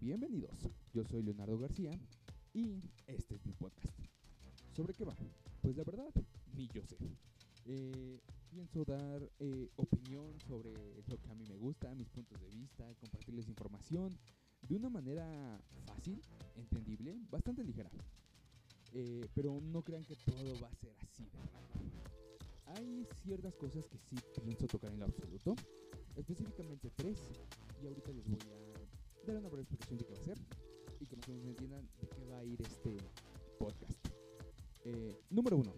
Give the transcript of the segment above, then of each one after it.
Bienvenidos, yo soy Leonardo García y este es mi podcast. ¿Sobre qué va? Pues la verdad, ni yo sé. Eh, pienso dar eh, opinión sobre lo que a mí me gusta, mis puntos de vista, compartirles información de una manera fácil, entendible, bastante ligera. Eh, pero no crean que todo va a ser así. Hay ciertas cosas que sí pienso tocar en lo absoluto, específicamente tres, y ahorita les voy a dar una breve explicación de qué va a ser y que más o menos entiendan de qué va a ir este podcast. Eh, número uno,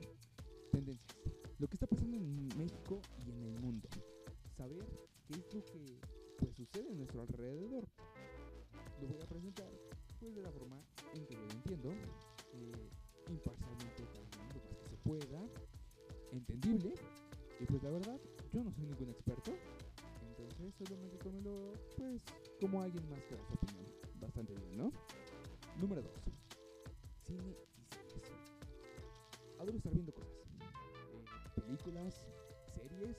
tendencias. Lo que está pasando en México y en el mundo. Saber qué es lo que pues, sucede en nuestro alrededor. Lo voy a presentar pues de la forma en que lo entiendo, eh, imparcialmente lo más que se pueda, entendible. Y pues la verdad, yo no soy ningún experto, pues como alguien más que su opinión. Bastante bien, ¿no? Número 2. Cine y. Adoro estar viendo cosas. Eh, películas, series.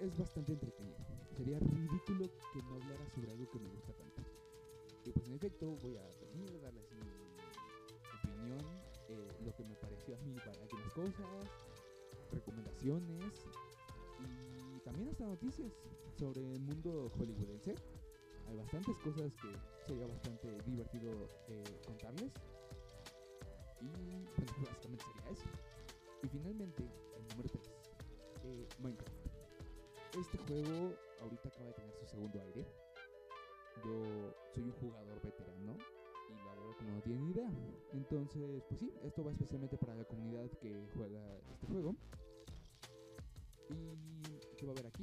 Es bastante entretenido. Sería ridículo que no hablara sobre algo que me gusta tanto. Y pues en efecto voy a venir a darles mi opinión, eh, lo que me pareció a mí para algunas cosas, recomendaciones y también hasta noticias sobre el mundo hollywoodense. Hay bastantes cosas que sería bastante divertido eh, contarles. Y bueno, básicamente sería eso. Y finalmente, el número 3, eh, Minecraft. Este juego ahorita acaba de tener su segundo aire. Yo soy un jugador veterano y lo adoro como no tienen idea. Entonces, pues sí, esto va especialmente para la comunidad que juega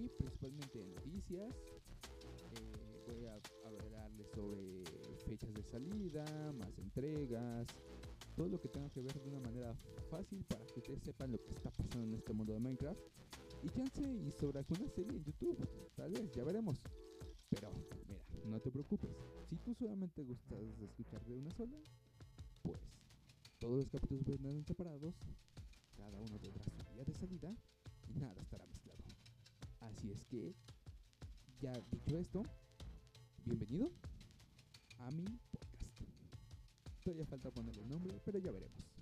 principalmente noticias. Eh, voy a hablarles sobre fechas de salida, más entregas, todo lo que tenga que ver de una manera fácil para que ustedes sepan lo que está pasando en este mundo de Minecraft. Y chance y sobre alguna serie en YouTube, tal vez, ya veremos. Pero, mira, no te preocupes. Si tú solamente gustas de escuchar de una sola, pues todos los capítulos vendrán separados, cada uno tendrá su día de salida que, ya dicho esto, bienvenido a mi podcast. Todavía falta ponerle el nombre, pero ya veremos.